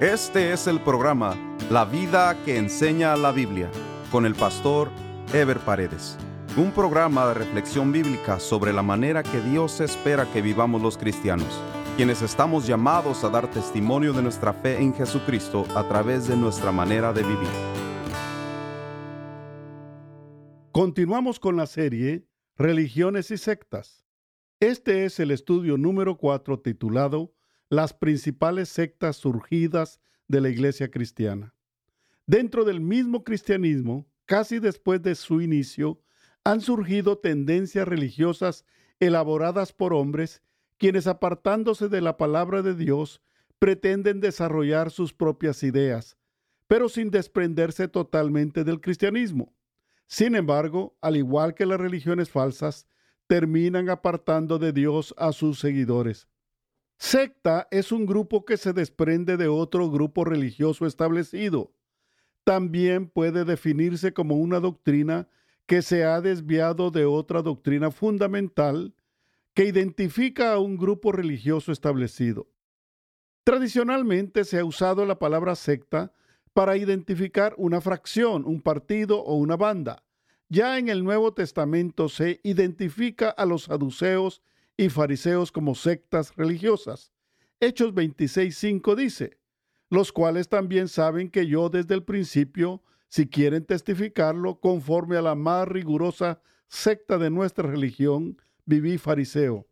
Este es el programa La vida que enseña la Biblia con el pastor Ever Paredes. Un programa de reflexión bíblica sobre la manera que Dios espera que vivamos los cristianos, quienes estamos llamados a dar testimonio de nuestra fe en Jesucristo a través de nuestra manera de vivir. Continuamos con la serie Religiones y sectas. Este es el estudio número 4 titulado las principales sectas surgidas de la iglesia cristiana. Dentro del mismo cristianismo, casi después de su inicio, han surgido tendencias religiosas elaboradas por hombres quienes apartándose de la palabra de Dios pretenden desarrollar sus propias ideas, pero sin desprenderse totalmente del cristianismo. Sin embargo, al igual que las religiones falsas, terminan apartando de Dios a sus seguidores. Secta es un grupo que se desprende de otro grupo religioso establecido. También puede definirse como una doctrina que se ha desviado de otra doctrina fundamental que identifica a un grupo religioso establecido. Tradicionalmente se ha usado la palabra secta para identificar una fracción, un partido o una banda. Ya en el Nuevo Testamento se identifica a los saduceos y fariseos como sectas religiosas. Hechos 26.5 dice, los cuales también saben que yo desde el principio, si quieren testificarlo, conforme a la más rigurosa secta de nuestra religión, viví fariseo.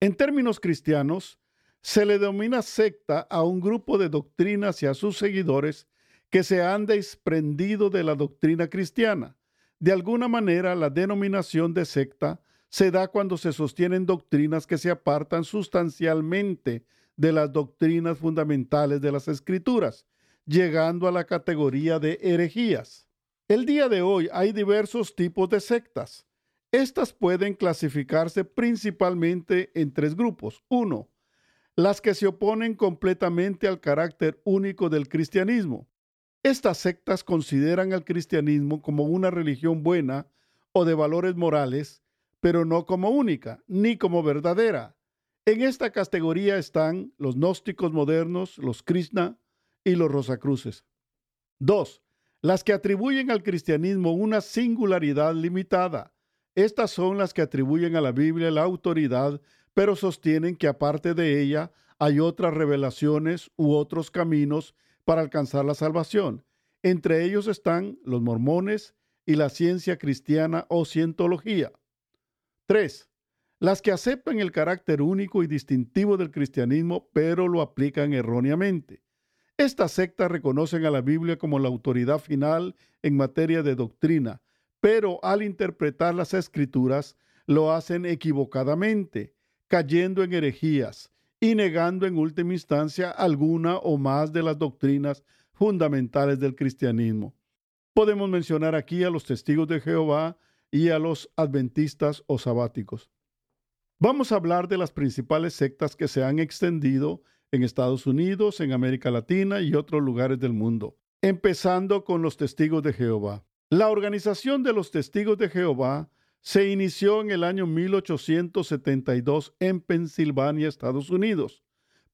En términos cristianos, se le denomina secta a un grupo de doctrinas y a sus seguidores que se han desprendido de la doctrina cristiana. De alguna manera, la denominación de secta se da cuando se sostienen doctrinas que se apartan sustancialmente de las doctrinas fundamentales de las escrituras, llegando a la categoría de herejías. El día de hoy hay diversos tipos de sectas. Estas pueden clasificarse principalmente en tres grupos. Uno, las que se oponen completamente al carácter único del cristianismo. Estas sectas consideran al cristianismo como una religión buena o de valores morales pero no como única, ni como verdadera. En esta categoría están los gnósticos modernos, los Krishna y los Rosacruces. 2. Las que atribuyen al cristianismo una singularidad limitada. Estas son las que atribuyen a la Biblia la autoridad, pero sostienen que aparte de ella hay otras revelaciones u otros caminos para alcanzar la salvación. Entre ellos están los mormones y la ciencia cristiana o cientología. 3. Las que aceptan el carácter único y distintivo del cristianismo, pero lo aplican erróneamente. Estas sectas reconocen a la Biblia como la autoridad final en materia de doctrina, pero al interpretar las escrituras lo hacen equivocadamente, cayendo en herejías y negando en última instancia alguna o más de las doctrinas fundamentales del cristianismo. Podemos mencionar aquí a los testigos de Jehová, y a los adventistas o sabáticos. Vamos a hablar de las principales sectas que se han extendido en Estados Unidos, en América Latina y otros lugares del mundo, empezando con los testigos de Jehová. La organización de los testigos de Jehová se inició en el año 1872 en Pensilvania, Estados Unidos,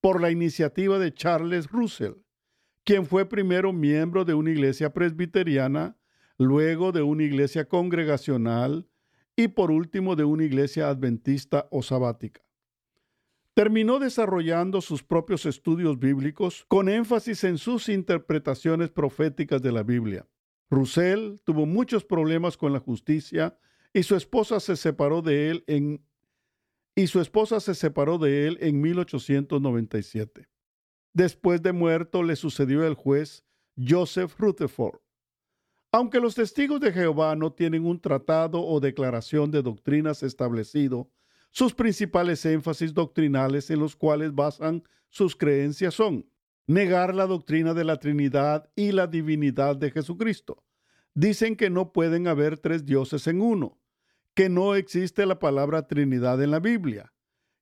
por la iniciativa de Charles Russell, quien fue primero miembro de una iglesia presbiteriana luego de una iglesia congregacional y por último de una iglesia adventista o sabática. Terminó desarrollando sus propios estudios bíblicos con énfasis en sus interpretaciones proféticas de la Biblia. Russell tuvo muchos problemas con la justicia y su esposa se separó de él en y su esposa se separó de él en 1897. Después de muerto le sucedió el juez Joseph Rutherford. Aunque los testigos de Jehová no tienen un tratado o declaración de doctrinas establecido, sus principales énfasis doctrinales en los cuales basan sus creencias son negar la doctrina de la Trinidad y la divinidad de Jesucristo. Dicen que no pueden haber tres dioses en uno, que no existe la palabra Trinidad en la Biblia,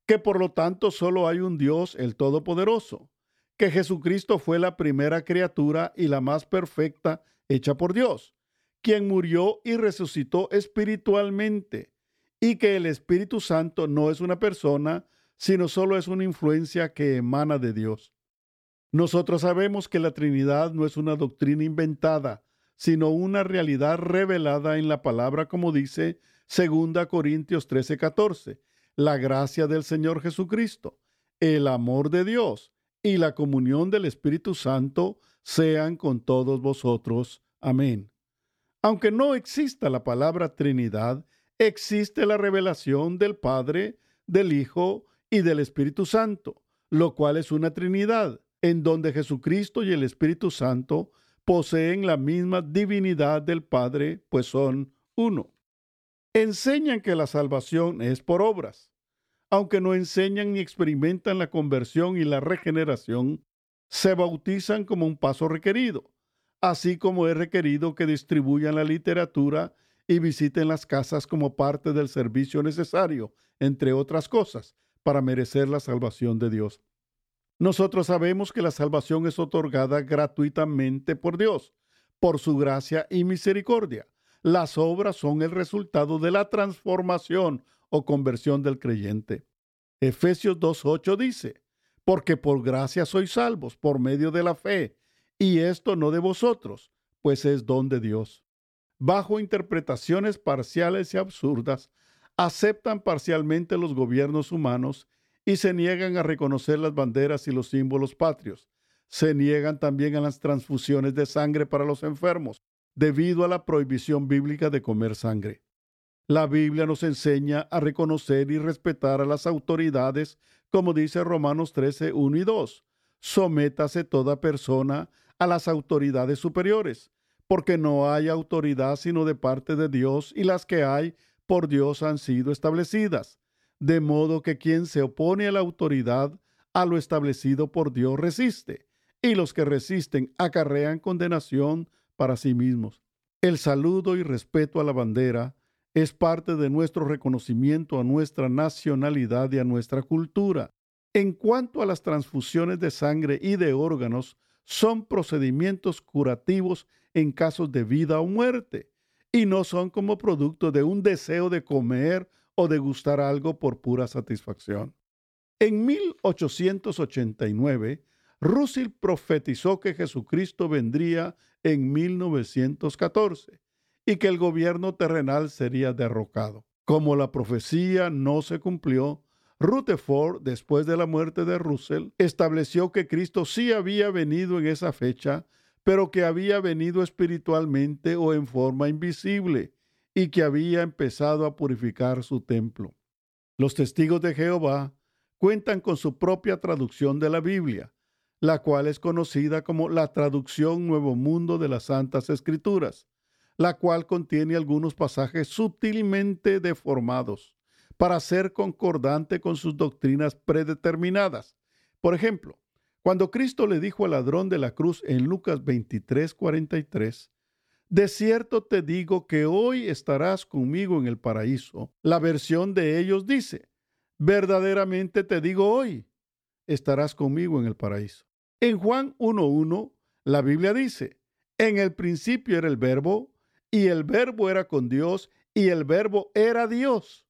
que por lo tanto solo hay un Dios, el Todopoderoso, que Jesucristo fue la primera criatura y la más perfecta hecha por Dios, quien murió y resucitó espiritualmente, y que el Espíritu Santo no es una persona, sino solo es una influencia que emana de Dios. Nosotros sabemos que la Trinidad no es una doctrina inventada, sino una realidad revelada en la palabra, como dice 2 Corintios 13:14. La gracia del Señor Jesucristo, el amor de Dios y la comunión del Espíritu Santo sean con todos vosotros. Amén. Aunque no exista la palabra Trinidad, existe la revelación del Padre, del Hijo y del Espíritu Santo, lo cual es una Trinidad en donde Jesucristo y el Espíritu Santo poseen la misma divinidad del Padre, pues son uno. Enseñan que la salvación es por obras. Aunque no enseñan ni experimentan la conversión y la regeneración, se bautizan como un paso requerido, así como es requerido que distribuyan la literatura y visiten las casas como parte del servicio necesario, entre otras cosas, para merecer la salvación de Dios. Nosotros sabemos que la salvación es otorgada gratuitamente por Dios, por su gracia y misericordia. Las obras son el resultado de la transformación o conversión del creyente. Efesios 2.8 dice, porque por gracia sois salvos por medio de la fe, y esto no de vosotros, pues es don de Dios. Bajo interpretaciones parciales y absurdas, aceptan parcialmente los gobiernos humanos y se niegan a reconocer las banderas y los símbolos patrios. Se niegan también a las transfusiones de sangre para los enfermos, debido a la prohibición bíblica de comer sangre. La Biblia nos enseña a reconocer y respetar a las autoridades, como dice Romanos 13, 1 y 2. Sométase toda persona a las autoridades superiores, porque no hay autoridad sino de parte de Dios y las que hay por Dios han sido establecidas de modo que quien se opone a la autoridad, a lo establecido por Dios resiste, y los que resisten acarrean condenación para sí mismos. El saludo y respeto a la bandera es parte de nuestro reconocimiento a nuestra nacionalidad y a nuestra cultura. En cuanto a las transfusiones de sangre y de órganos, son procedimientos curativos en casos de vida o muerte, y no son como producto de un deseo de comer o degustar algo por pura satisfacción. En 1889, Russell profetizó que Jesucristo vendría en 1914 y que el gobierno terrenal sería derrocado. Como la profecía no se cumplió, Rutherford, después de la muerte de Russell, estableció que Cristo sí había venido en esa fecha, pero que había venido espiritualmente o en forma invisible, y que había empezado a purificar su templo. Los testigos de Jehová cuentan con su propia traducción de la Biblia, la cual es conocida como la traducción Nuevo Mundo de las Santas Escrituras, la cual contiene algunos pasajes sutilmente deformados para ser concordante con sus doctrinas predeterminadas. Por ejemplo, cuando Cristo le dijo al ladrón de la cruz en Lucas 23, 43, de cierto te digo que hoy estarás conmigo en el paraíso. La versión de ellos dice, verdaderamente te digo hoy, estarás conmigo en el paraíso. En Juan 1.1, la Biblia dice, en el principio era el verbo, y el verbo era con Dios, y el verbo era Dios.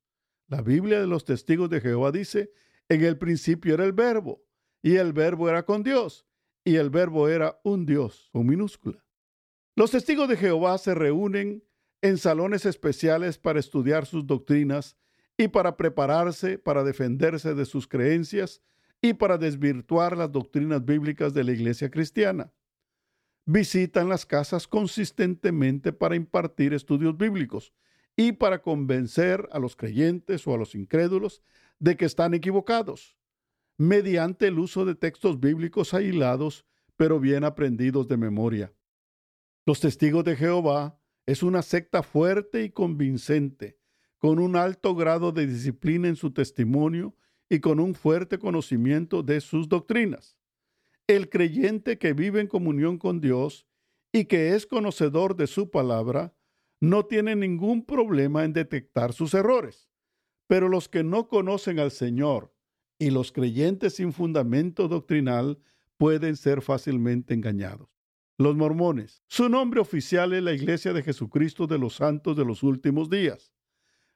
La Biblia de los testigos de Jehová dice, en el principio era el verbo, y el verbo era con Dios, y el verbo era un Dios, con minúscula. Los testigos de Jehová se reúnen en salones especiales para estudiar sus doctrinas y para prepararse para defenderse de sus creencias y para desvirtuar las doctrinas bíblicas de la iglesia cristiana. Visitan las casas consistentemente para impartir estudios bíblicos y para convencer a los creyentes o a los incrédulos de que están equivocados, mediante el uso de textos bíblicos aislados pero bien aprendidos de memoria. Los testigos de Jehová es una secta fuerte y convincente, con un alto grado de disciplina en su testimonio y con un fuerte conocimiento de sus doctrinas. El creyente que vive en comunión con Dios y que es conocedor de su palabra, no tiene ningún problema en detectar sus errores. Pero los que no conocen al Señor y los creyentes sin fundamento doctrinal pueden ser fácilmente engañados los mormones. Su nombre oficial es la Iglesia de Jesucristo de los Santos de los Últimos Días.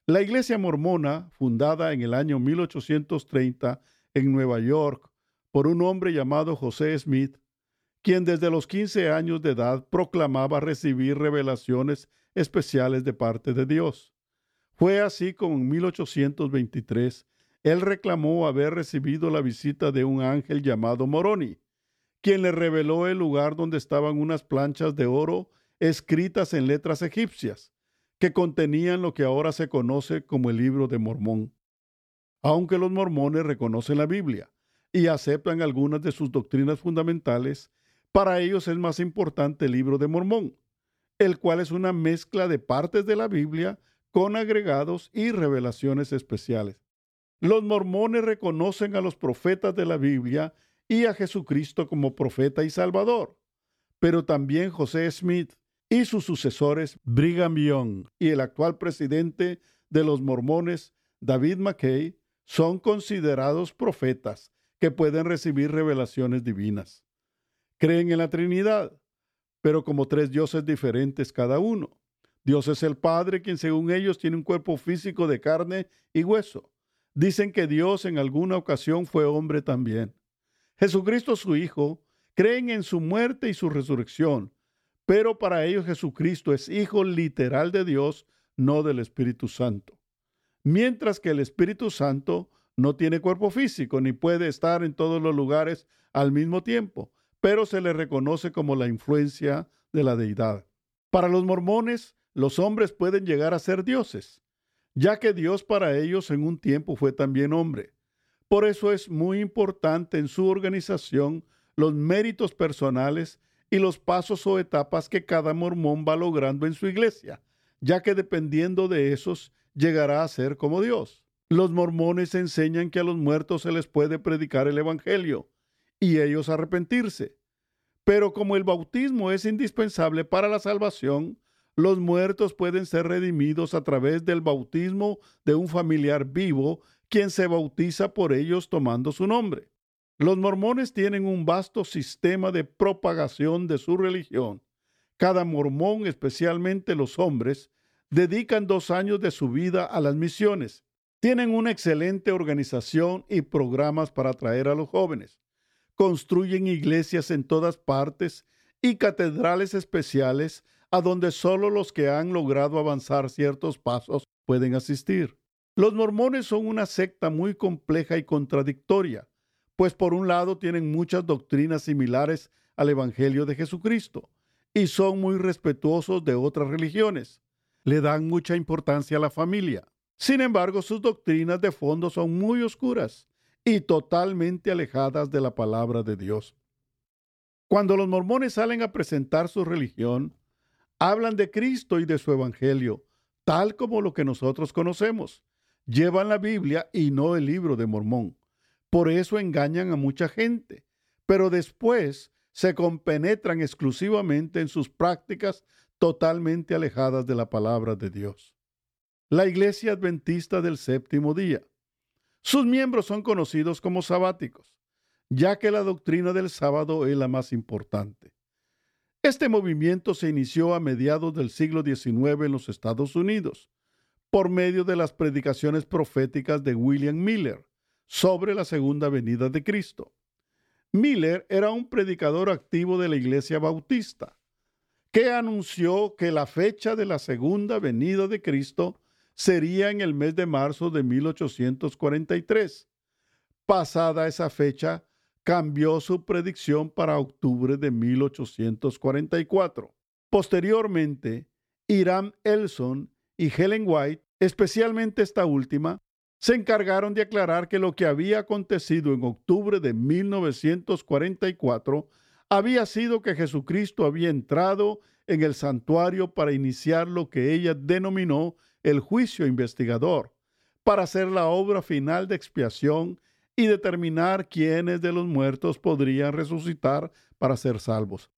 La Iglesia mormona, fundada en el año 1830 en Nueva York por un hombre llamado José Smith, quien desde los 15 años de edad proclamaba recibir revelaciones especiales de parte de Dios. Fue así como en 1823 él reclamó haber recibido la visita de un ángel llamado Moroni, quien le reveló el lugar donde estaban unas planchas de oro escritas en letras egipcias, que contenían lo que ahora se conoce como el libro de Mormón. Aunque los mormones reconocen la Biblia y aceptan algunas de sus doctrinas fundamentales, para ellos es más importante el libro de Mormón, el cual es una mezcla de partes de la Biblia con agregados y revelaciones especiales. Los mormones reconocen a los profetas de la Biblia y a Jesucristo como profeta y salvador, pero también José Smith y sus sucesores Brigham Young y el actual presidente de los mormones David McKay son considerados profetas que pueden recibir revelaciones divinas. Creen en la Trinidad, pero como tres dioses diferentes cada uno. Dios es el Padre, quien según ellos tiene un cuerpo físico de carne y hueso. Dicen que Dios en alguna ocasión fue hombre también. Jesucristo su Hijo, creen en su muerte y su resurrección, pero para ellos Jesucristo es Hijo literal de Dios, no del Espíritu Santo. Mientras que el Espíritu Santo no tiene cuerpo físico ni puede estar en todos los lugares al mismo tiempo, pero se le reconoce como la influencia de la deidad. Para los mormones, los hombres pueden llegar a ser dioses, ya que Dios para ellos en un tiempo fue también hombre. Por eso es muy importante en su organización los méritos personales y los pasos o etapas que cada mormón va logrando en su iglesia, ya que dependiendo de esos llegará a ser como Dios. Los mormones enseñan que a los muertos se les puede predicar el Evangelio y ellos arrepentirse. Pero como el bautismo es indispensable para la salvación, los muertos pueden ser redimidos a través del bautismo de un familiar vivo, quien se bautiza por ellos tomando su nombre. Los mormones tienen un vasto sistema de propagación de su religión. Cada mormón, especialmente los hombres, dedican dos años de su vida a las misiones. Tienen una excelente organización y programas para atraer a los jóvenes. Construyen iglesias en todas partes y catedrales especiales a donde solo los que han logrado avanzar ciertos pasos pueden asistir. Los mormones son una secta muy compleja y contradictoria, pues por un lado tienen muchas doctrinas similares al Evangelio de Jesucristo y son muy respetuosos de otras religiones. Le dan mucha importancia a la familia. Sin embargo, sus doctrinas de fondo son muy oscuras y totalmente alejadas de la palabra de Dios. Cuando los mormones salen a presentar su religión, Hablan de Cristo y de su Evangelio, tal como lo que nosotros conocemos. Llevan la Biblia y no el libro de Mormón. Por eso engañan a mucha gente, pero después se compenetran exclusivamente en sus prácticas totalmente alejadas de la palabra de Dios. La Iglesia Adventista del Séptimo Día. Sus miembros son conocidos como sabáticos, ya que la doctrina del sábado es la más importante. Este movimiento se inició a mediados del siglo XIX en los Estados Unidos por medio de las predicaciones proféticas de William Miller sobre la segunda venida de Cristo. Miller era un predicador activo de la Iglesia Bautista, que anunció que la fecha de la segunda venida de Cristo sería en el mes de marzo de 1843. Pasada esa fecha, cambió su predicción para octubre de 1844. Posteriormente, Iram Elson y Helen White, especialmente esta última, se encargaron de aclarar que lo que había acontecido en octubre de 1944 había sido que Jesucristo había entrado en el santuario para iniciar lo que ella denominó el juicio investigador, para hacer la obra final de expiación y determinar quiénes de los muertos podrían resucitar para ser salvos.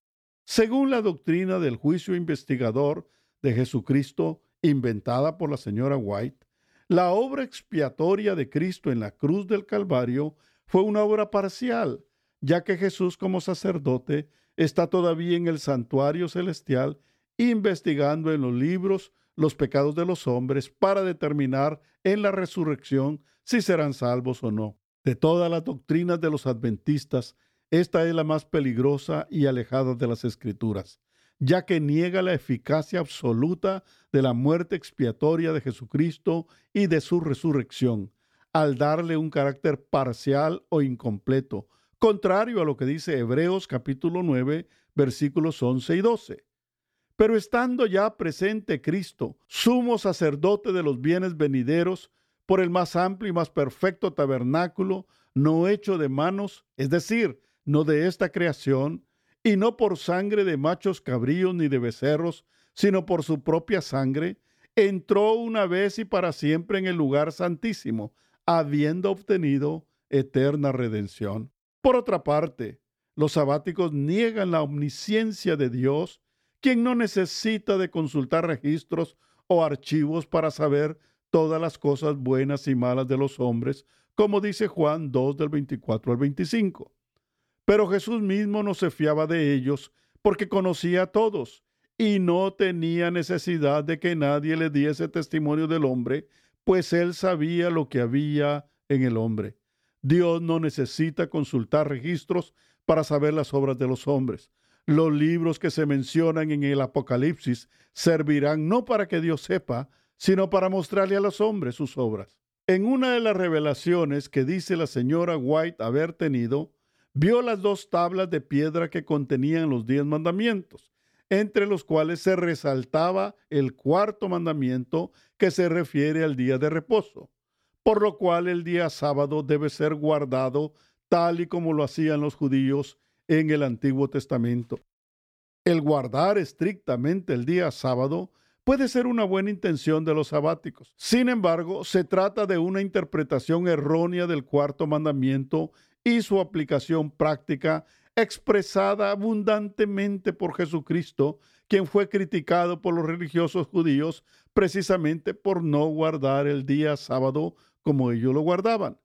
Según la doctrina del juicio investigador de Jesucristo, inventada por la señora White, la obra expiatoria de Cristo en la cruz del Calvario fue una obra parcial, ya que Jesús como sacerdote está todavía en el santuario celestial investigando en los libros los pecados de los hombres para determinar en la resurrección si serán salvos o no. De todas las doctrinas de los adventistas, esta es la más peligrosa y alejada de las escrituras, ya que niega la eficacia absoluta de la muerte expiatoria de Jesucristo y de su resurrección, al darle un carácter parcial o incompleto, contrario a lo que dice Hebreos capítulo 9, versículos 11 y 12. Pero estando ya presente Cristo, sumo sacerdote de los bienes venideros, por el más amplio y más perfecto tabernáculo, no hecho de manos, es decir, no de esta creación, y no por sangre de machos cabríos ni de becerros, sino por su propia sangre, entró una vez y para siempre en el lugar santísimo, habiendo obtenido eterna redención. Por otra parte, los sabáticos niegan la omnisciencia de Dios, quien no necesita de consultar registros o archivos para saber todas las cosas buenas y malas de los hombres, como dice Juan 2 del 24 al 25. Pero Jesús mismo no se fiaba de ellos porque conocía a todos y no tenía necesidad de que nadie le diese testimonio del hombre, pues él sabía lo que había en el hombre. Dios no necesita consultar registros para saber las obras de los hombres. Los libros que se mencionan en el Apocalipsis servirán no para que Dios sepa, sino para mostrarle a los hombres sus obras. En una de las revelaciones que dice la señora White haber tenido, vio las dos tablas de piedra que contenían los diez mandamientos, entre los cuales se resaltaba el cuarto mandamiento que se refiere al día de reposo por lo cual el día sábado debe ser guardado tal y como lo hacían los judíos en el Antiguo Testamento. El guardar estrictamente el día sábado puede ser una buena intención de los sabáticos. Sin embargo, se trata de una interpretación errónea del cuarto mandamiento y su aplicación práctica expresada abundantemente por Jesucristo, quien fue criticado por los religiosos judíos precisamente por no guardar el día sábado como ellos lo guardaban.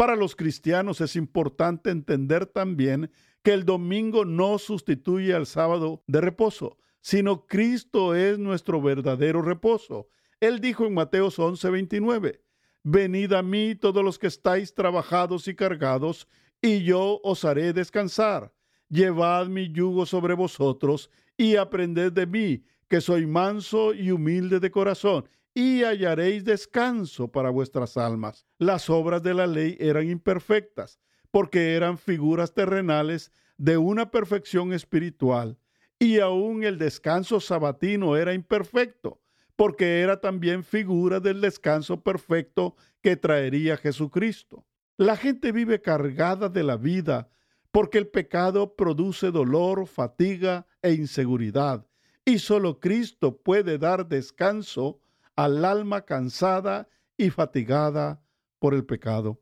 Para los cristianos es importante entender también que el domingo no sustituye al sábado de reposo, sino Cristo es nuestro verdadero reposo. Él dijo en Mateos 11:29, Venid a mí todos los que estáis trabajados y cargados, y yo os haré descansar. Llevad mi yugo sobre vosotros y aprended de mí, que soy manso y humilde de corazón, y hallaréis descanso para vuestras almas. Las obras de la ley eran imperfectas, porque eran figuras terrenales de una perfección espiritual, y aún el descanso sabatino era imperfecto, porque era también figura del descanso perfecto que traería Jesucristo. La gente vive cargada de la vida, porque el pecado produce dolor, fatiga e inseguridad, y solo Cristo puede dar descanso al alma cansada y fatigada por el pecado.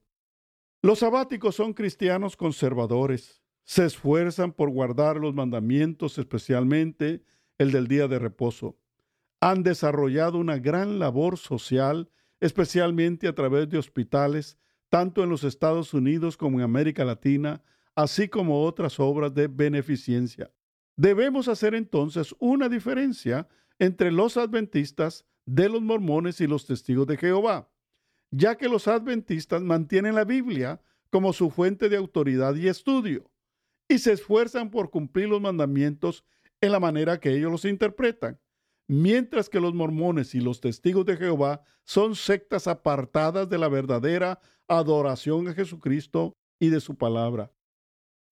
Los sabáticos son cristianos conservadores. Se esfuerzan por guardar los mandamientos, especialmente el del día de reposo. Han desarrollado una gran labor social, especialmente a través de hospitales, tanto en los Estados Unidos como en América Latina, así como otras obras de beneficencia. Debemos hacer entonces una diferencia entre los adventistas de los mormones y los testigos de Jehová, ya que los adventistas mantienen la Biblia como su fuente de autoridad y estudio, y se esfuerzan por cumplir los mandamientos en la manera que ellos los interpretan, mientras que los mormones y los testigos de Jehová son sectas apartadas de la verdadera adoración a Jesucristo y de su palabra.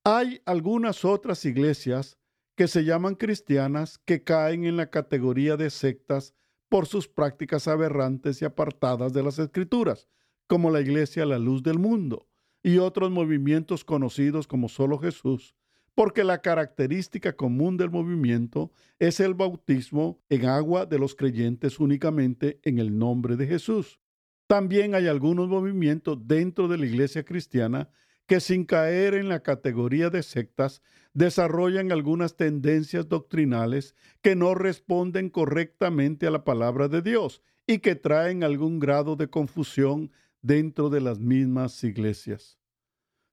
Hay algunas otras iglesias que se llaman cristianas que caen en la categoría de sectas por sus prácticas aberrantes y apartadas de las escrituras, como la Iglesia La Luz del Mundo y otros movimientos conocidos como solo Jesús, porque la característica común del movimiento es el bautismo en agua de los creyentes únicamente en el nombre de Jesús. También hay algunos movimientos dentro de la iglesia cristiana que sin caer en la categoría de sectas desarrollan algunas tendencias doctrinales que no responden correctamente a la palabra de Dios y que traen algún grado de confusión dentro de las mismas iglesias.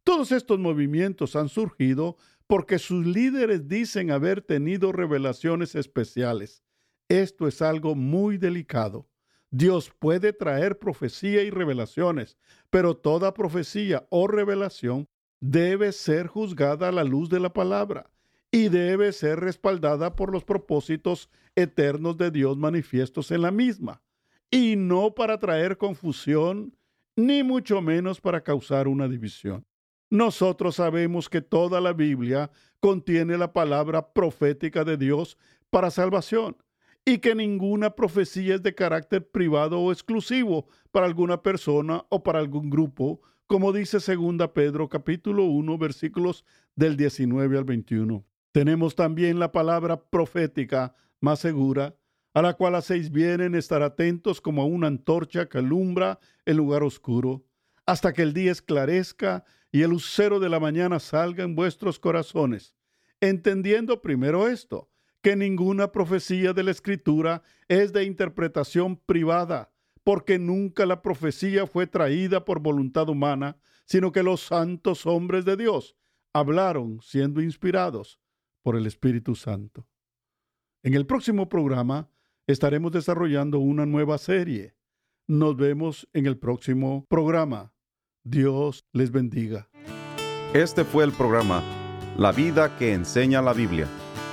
Todos estos movimientos han surgido porque sus líderes dicen haber tenido revelaciones especiales. Esto es algo muy delicado. Dios puede traer profecía y revelaciones, pero toda profecía o revelación debe ser juzgada a la luz de la palabra y debe ser respaldada por los propósitos eternos de Dios manifiestos en la misma, y no para traer confusión, ni mucho menos para causar una división. Nosotros sabemos que toda la Biblia contiene la palabra profética de Dios para salvación y que ninguna profecía es de carácter privado o exclusivo para alguna persona o para algún grupo, como dice 2 Pedro capítulo 1 versículos del 19 al 21. Tenemos también la palabra profética más segura, a la cual hacéis bien en estar atentos como a una antorcha que alumbra el lugar oscuro, hasta que el día esclarezca y el lucero de la mañana salga en vuestros corazones, entendiendo primero esto, que ninguna profecía de la Escritura es de interpretación privada, porque nunca la profecía fue traída por voluntad humana, sino que los santos hombres de Dios hablaron siendo inspirados por el Espíritu Santo. En el próximo programa estaremos desarrollando una nueva serie. Nos vemos en el próximo programa. Dios les bendiga. Este fue el programa La vida que enseña la Biblia